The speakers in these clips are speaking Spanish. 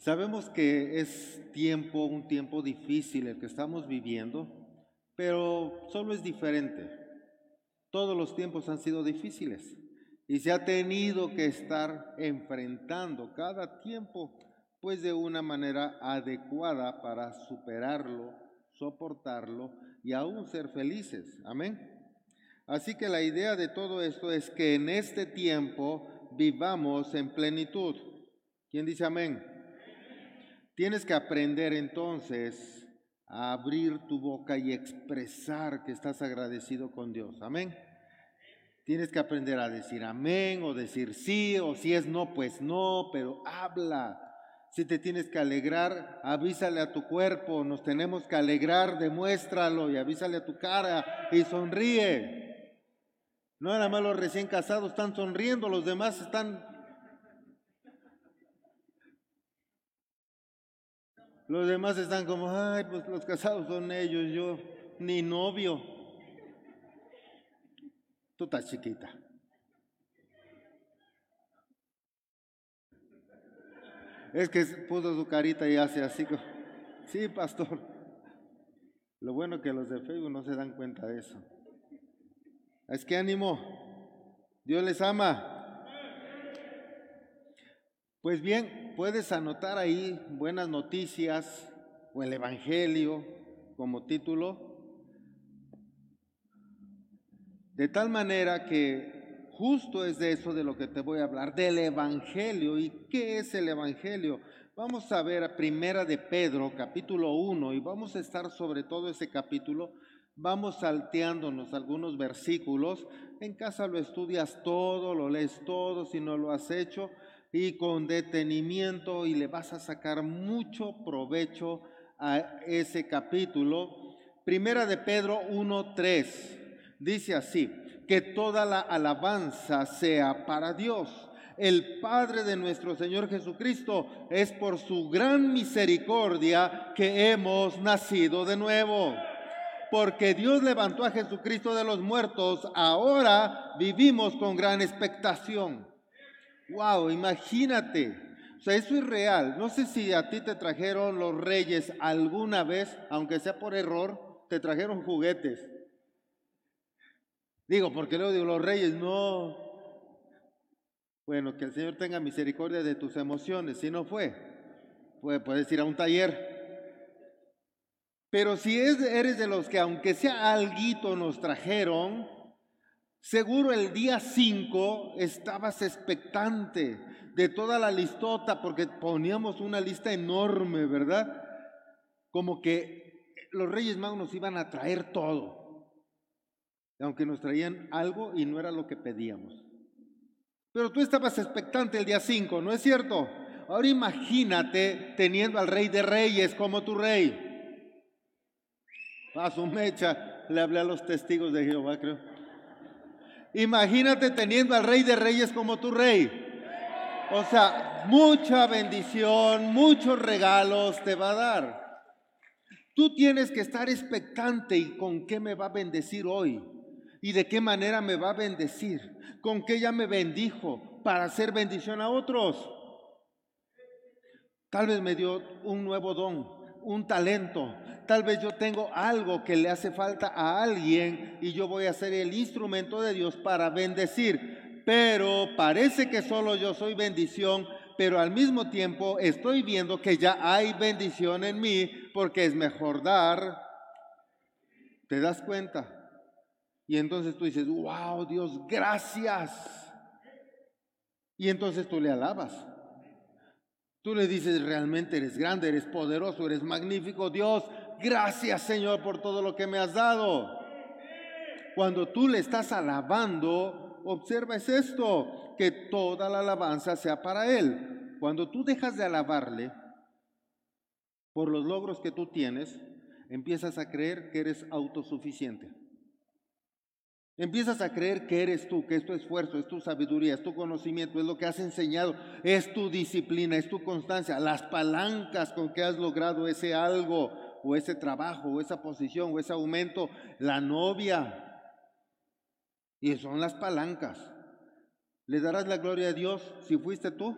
Sabemos que es tiempo, un tiempo difícil el que estamos viviendo, pero solo es diferente. Todos los tiempos han sido difíciles y se ha tenido que estar enfrentando cada tiempo pues de una manera adecuada para superarlo, soportarlo y aún ser felices. Amén. Así que la idea de todo esto es que en este tiempo vivamos en plenitud. ¿Quién dice amén? Tienes que aprender entonces a abrir tu boca y expresar que estás agradecido con Dios. Amén. Tienes que aprender a decir amén o decir sí o si es no, pues no, pero habla. Si te tienes que alegrar, avísale a tu cuerpo, nos tenemos que alegrar, demuéstralo y avísale a tu cara y sonríe. No más los recién casados están sonriendo, los demás están... Los demás están como, ay, pues los casados son ellos, yo ni novio. Tú estás chiquita. Es que puso su carita y hace así. Sí, pastor. Lo bueno que los de Facebook no se dan cuenta de eso. Es que ánimo. Dios les ama. Pues bien, puedes anotar ahí buenas noticias o el Evangelio como título De tal manera que justo es de eso de lo que te voy a hablar, del Evangelio. ¿Y qué es el Evangelio? Vamos a ver a Primera de Pedro, capítulo 1, y vamos a estar sobre todo ese capítulo. Vamos salteándonos algunos versículos. En casa lo estudias todo, lo lees todo, si no lo has hecho, y con detenimiento, y le vas a sacar mucho provecho a ese capítulo. Primera de Pedro 1, 3. Dice así, que toda la alabanza sea para Dios. El Padre de nuestro Señor Jesucristo es por su gran misericordia que hemos nacido de nuevo. Porque Dios levantó a Jesucristo de los muertos, ahora vivimos con gran expectación. Wow, imagínate. O sea, eso es real. No sé si a ti te trajeron los reyes alguna vez, aunque sea por error, te trajeron juguetes. Digo, porque luego digo, los reyes no. Bueno, que el Señor tenga misericordia de tus emociones. Si no fue, puedes ir a un taller. Pero si eres de los que, aunque sea alguito, nos trajeron, seguro el día 5 estabas expectante de toda la listota, porque poníamos una lista enorme, ¿verdad? Como que los Reyes Magos nos iban a traer todo aunque nos traían algo y no era lo que pedíamos. Pero tú estabas expectante el día 5, ¿no es cierto? Ahora imagínate teniendo al rey de reyes como tu rey. A su mecha, le hablé a los testigos de Jehová, creo. Imagínate teniendo al rey de reyes como tu rey. O sea, mucha bendición, muchos regalos te va a dar. Tú tienes que estar expectante y con qué me va a bendecir hoy y de qué manera me va a bendecir, con qué ya me bendijo para hacer bendición a otros. Tal vez me dio un nuevo don, un talento. Tal vez yo tengo algo que le hace falta a alguien y yo voy a ser el instrumento de Dios para bendecir. Pero parece que solo yo soy bendición, pero al mismo tiempo estoy viendo que ya hay bendición en mí porque es mejor dar. ¿Te das cuenta? Y entonces tú dices, wow, Dios, gracias. Y entonces tú le alabas. Tú le dices, realmente eres grande, eres poderoso, eres magnífico. Dios, gracias Señor por todo lo que me has dado. Cuando tú le estás alabando, observa es esto, que toda la alabanza sea para Él. Cuando tú dejas de alabarle por los logros que tú tienes, empiezas a creer que eres autosuficiente. Empiezas a creer que eres tú, que es tu esfuerzo, es tu sabiduría, es tu conocimiento, es lo que has enseñado, es tu disciplina, es tu constancia, las palancas con que has logrado ese algo o ese trabajo o esa posición o ese aumento, la novia. Y son las palancas. ¿Le darás la gloria a Dios si fuiste tú?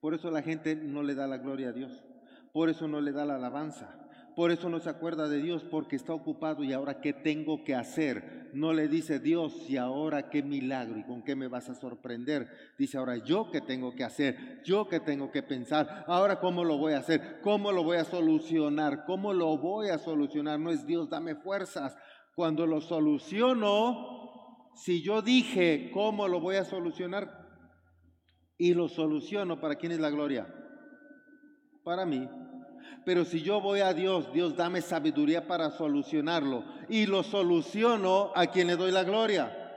Por eso la gente no le da la gloria a Dios. Por eso no le da la alabanza. Por eso no se acuerda de Dios porque está ocupado y ahora qué tengo que hacer. No le dice Dios y ahora qué milagro y con qué me vas a sorprender. Dice ahora yo qué tengo que hacer, yo qué tengo que pensar. Ahora cómo lo voy a hacer, cómo lo voy a solucionar, cómo lo voy a solucionar. No es Dios, dame fuerzas. Cuando lo soluciono, si yo dije cómo lo voy a solucionar y lo soluciono, ¿para quién es la gloria? Para mí. Pero si yo voy a Dios, Dios dame sabiduría para solucionarlo. Y lo soluciono a quien le doy la gloria.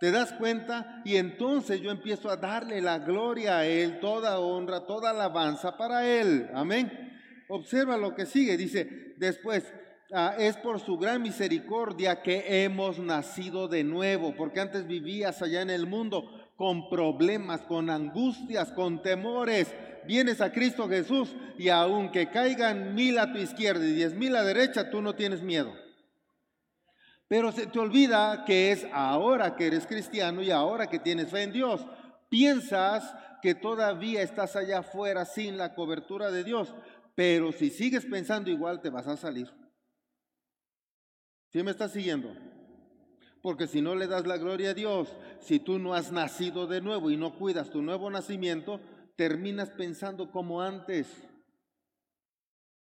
¿Te das cuenta? Y entonces yo empiezo a darle la gloria a Él, toda honra, toda alabanza para Él. Amén. Observa lo que sigue. Dice después, ah, es por su gran misericordia que hemos nacido de nuevo, porque antes vivías allá en el mundo con problemas, con angustias, con temores vienes a Cristo Jesús y aunque caigan mil a tu izquierda y diez mil a derecha, tú no tienes miedo. Pero se te olvida que es ahora que eres cristiano y ahora que tienes fe en Dios. Piensas que todavía estás allá afuera sin la cobertura de Dios, pero si sigues pensando igual te vas a salir. ¿Sí me estás siguiendo? Porque si no le das la gloria a Dios, si tú no has nacido de nuevo y no cuidas tu nuevo nacimiento, terminas pensando como antes.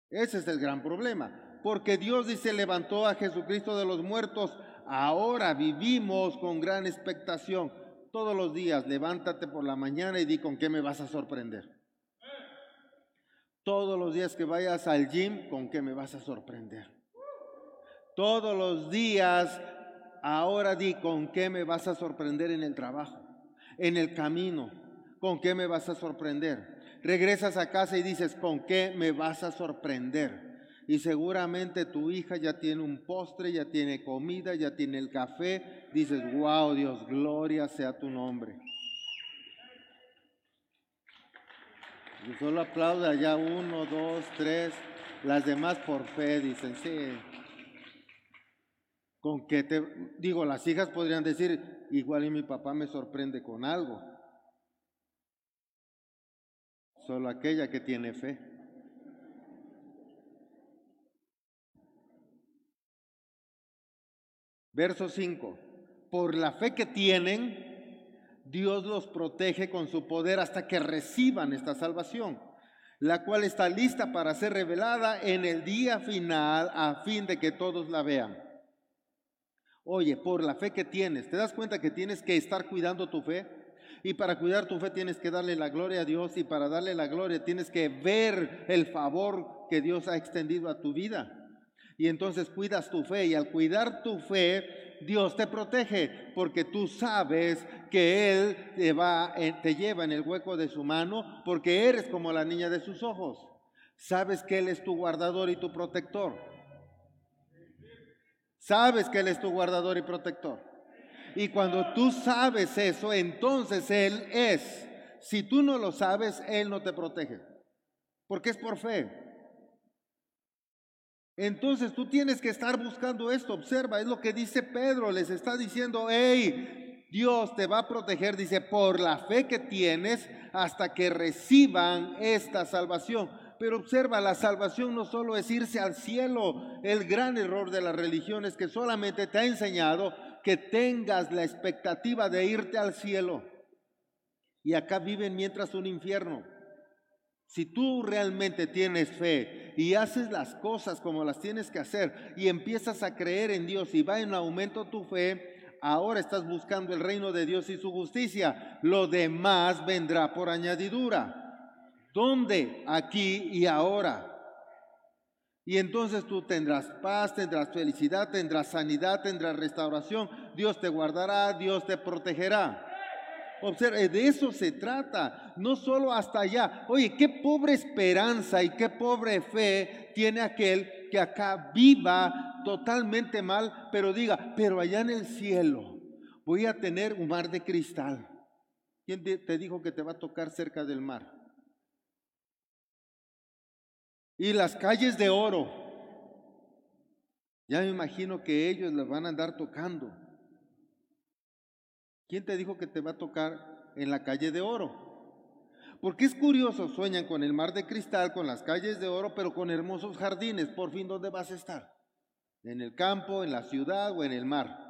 Ese es el gran problema. Porque Dios dice, levantó a Jesucristo de los muertos. Ahora vivimos con gran expectación. Todos los días levántate por la mañana y di con qué me vas a sorprender. Todos los días que vayas al gym, con qué me vas a sorprender. Todos los días, ahora di con qué me vas a sorprender en el trabajo, en el camino, ¿con qué me vas a sorprender? Regresas a casa y dices, ¿con qué me vas a sorprender? Y seguramente tu hija ya tiene un postre, ya tiene comida, ya tiene el café. Dices, wow, Dios, gloria sea tu nombre. Y solo aplauda ya uno, dos, tres. Las demás por fe dicen, sí. Con qué te digo, las hijas podrían decir, igual y mi papá me sorprende con algo solo aquella que tiene fe. Verso 5. Por la fe que tienen, Dios los protege con su poder hasta que reciban esta salvación, la cual está lista para ser revelada en el día final a fin de que todos la vean. Oye, por la fe que tienes, ¿te das cuenta que tienes que estar cuidando tu fe? Y para cuidar tu fe tienes que darle la gloria a Dios y para darle la gloria tienes que ver el favor que Dios ha extendido a tu vida. Y entonces cuidas tu fe y al cuidar tu fe, Dios te protege porque tú sabes que Él te, va, te lleva en el hueco de su mano porque eres como la niña de sus ojos. Sabes que Él es tu guardador y tu protector. Sabes que Él es tu guardador y protector. Y cuando tú sabes eso, entonces Él es. Si tú no lo sabes, Él no te protege. Porque es por fe. Entonces tú tienes que estar buscando esto. Observa, es lo que dice Pedro. Les está diciendo, hey, Dios te va a proteger, dice, por la fe que tienes hasta que reciban esta salvación. Pero observa, la salvación no solo es irse al cielo. El gran error de la religión es que solamente te ha enseñado que tengas la expectativa de irte al cielo. Y acá viven mientras un infierno. Si tú realmente tienes fe y haces las cosas como las tienes que hacer y empiezas a creer en Dios y va en aumento tu fe, ahora estás buscando el reino de Dios y su justicia. Lo demás vendrá por añadidura. ¿Dónde? Aquí y ahora. Y entonces tú tendrás paz, tendrás felicidad, tendrás sanidad, tendrás restauración. Dios te guardará, Dios te protegerá. Observe, de eso se trata, no solo hasta allá. Oye, qué pobre esperanza y qué pobre fe tiene aquel que acá viva totalmente mal, pero diga, pero allá en el cielo voy a tener un mar de cristal. ¿Quién te dijo que te va a tocar cerca del mar? Y las calles de oro. Ya me imagino que ellos las van a andar tocando. ¿Quién te dijo que te va a tocar en la calle de oro? Porque es curioso, sueñan con el mar de cristal, con las calles de oro, pero con hermosos jardines. Por fin, ¿dónde vas a estar? ¿En el campo, en la ciudad o en el mar?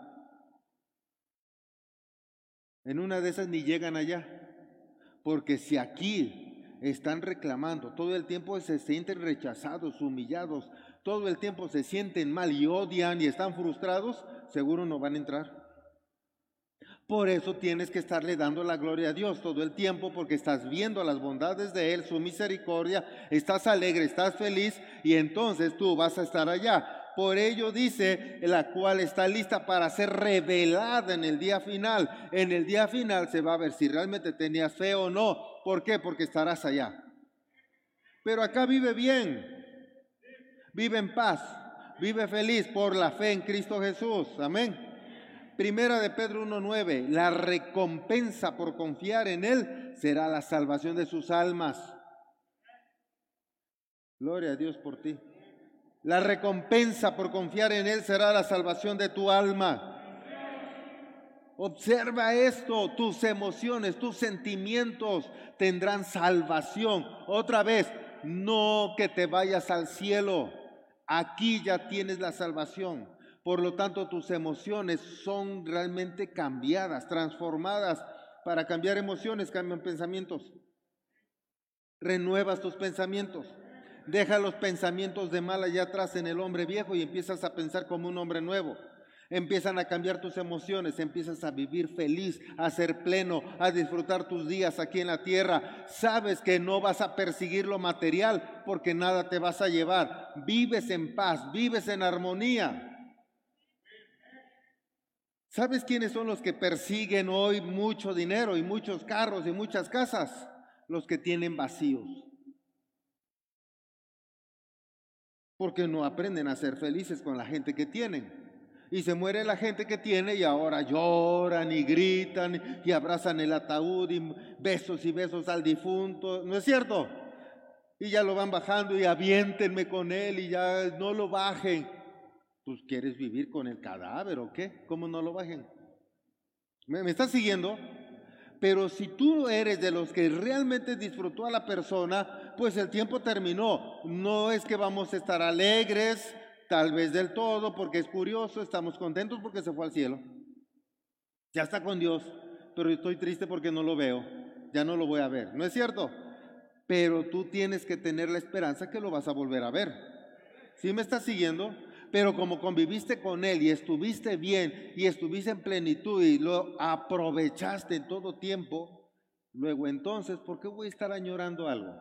En una de esas ni llegan allá. Porque si aquí están reclamando, todo el tiempo se sienten rechazados, humillados, todo el tiempo se sienten mal y odian y están frustrados, seguro no van a entrar. Por eso tienes que estarle dando la gloria a Dios todo el tiempo porque estás viendo las bondades de Él, su misericordia, estás alegre, estás feliz y entonces tú vas a estar allá. Por ello dice, la cual está lista para ser revelada en el día final. En el día final se va a ver si realmente tenías fe o no. ¿Por qué? Porque estarás allá. Pero acá vive bien, vive en paz, vive feliz por la fe en Cristo Jesús. Amén. Primera de Pedro 1.9, la recompensa por confiar en Él será la salvación de sus almas. Gloria a Dios por ti. La recompensa por confiar en Él será la salvación de tu alma. Observa esto, tus emociones, tus sentimientos tendrán salvación. Otra vez, no que te vayas al cielo. Aquí ya tienes la salvación. Por lo tanto, tus emociones son realmente cambiadas, transformadas. Para cambiar emociones, cambian pensamientos. Renuevas tus pensamientos. Deja los pensamientos de mal allá atrás en el hombre viejo y empiezas a pensar como un hombre nuevo. Empiezan a cambiar tus emociones, empiezas a vivir feliz, a ser pleno, a disfrutar tus días aquí en la tierra. Sabes que no vas a perseguir lo material porque nada te vas a llevar. Vives en paz, vives en armonía. ¿Sabes quiénes son los que persiguen hoy mucho dinero y muchos carros y muchas casas? Los que tienen vacíos. Porque no aprenden a ser felices con la gente que tienen. Y se muere la gente que tiene y ahora lloran y gritan y abrazan el ataúd y besos y besos al difunto. ¿No es cierto? Y ya lo van bajando y aviéntenme con él y ya no lo bajen. Pues quieres vivir con el cadáver o qué? ¿Cómo no lo bajen? ¿Me, me estás siguiendo? Pero si tú eres de los que realmente disfrutó a la persona, pues el tiempo terminó. No es que vamos a estar alegres, tal vez del todo, porque es curioso, estamos contentos porque se fue al cielo. Ya está con Dios, pero estoy triste porque no lo veo, ya no lo voy a ver. ¿No es cierto? Pero tú tienes que tener la esperanza que lo vas a volver a ver. ¿Sí me estás siguiendo? Pero como conviviste con Él y estuviste bien y estuviste en plenitud y lo aprovechaste en todo tiempo, luego entonces, ¿por qué voy a estar añorando algo?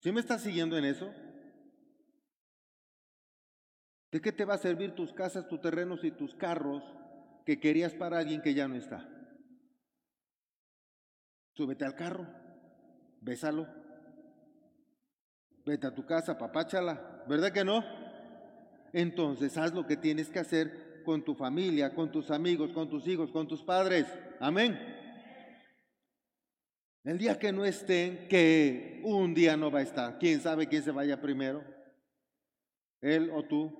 ¿Sí me estás siguiendo en eso? ¿De qué te va a servir tus casas, tus terrenos y tus carros que querías para alguien que ya no está? Súbete al carro, bésalo, vete a tu casa, papáchala, ¿verdad que no? Entonces haz lo que tienes que hacer con tu familia, con tus amigos, con tus hijos, con tus padres. Amén. El día que no estén, que un día no va a estar. ¿Quién sabe quién se vaya primero? Él o tú.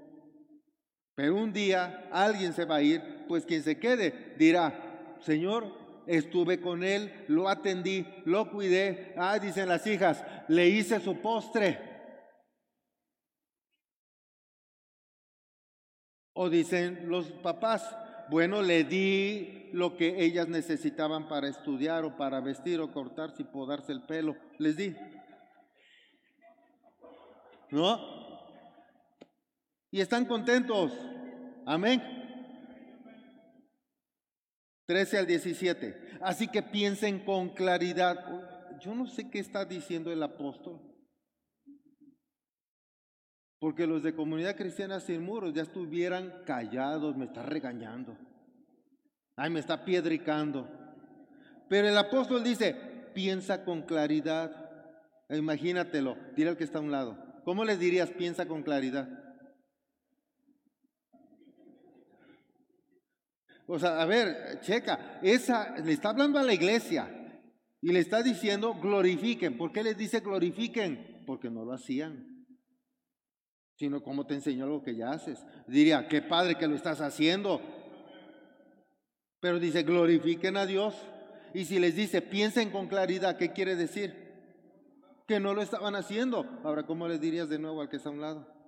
Pero un día alguien se va a ir, pues quien se quede dirá, Señor, estuve con él, lo atendí, lo cuidé. Ah, dicen las hijas, le hice su postre. O dicen los papás, bueno, le di lo que ellas necesitaban para estudiar o para vestir o cortarse y podarse el pelo. Les di. ¿No? Y están contentos. Amén. 13 al 17. Así que piensen con claridad. Yo no sé qué está diciendo el apóstol. Porque los de comunidad cristiana sin muros ya estuvieran callados, me está regañando. Ay, me está piedricando. Pero el apóstol dice, piensa con claridad. Imagínatelo, dile al que está a un lado. ¿Cómo les dirías piensa con claridad? O sea, a ver, checa, esa le está hablando a la iglesia y le está diciendo glorifiquen. ¿Por qué les dice glorifiquen? Porque no lo hacían sino cómo te enseñó algo que ya haces. Diría, qué padre que lo estás haciendo. Pero dice, glorifiquen a Dios. Y si les dice, piensen con claridad, ¿qué quiere decir? Que no lo estaban haciendo. Ahora, ¿cómo le dirías de nuevo al que está a un lado?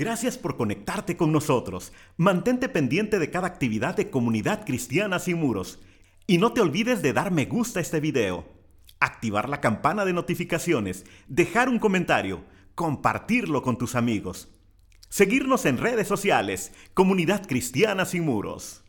Gracias por conectarte con nosotros. Mantente pendiente de cada actividad de Comunidad Cristiana Sin Muros. Y no te olvides de dar me gusta a este video, activar la campana de notificaciones, dejar un comentario, compartirlo con tus amigos. Seguirnos en redes sociales, Comunidad Cristiana Sin Muros.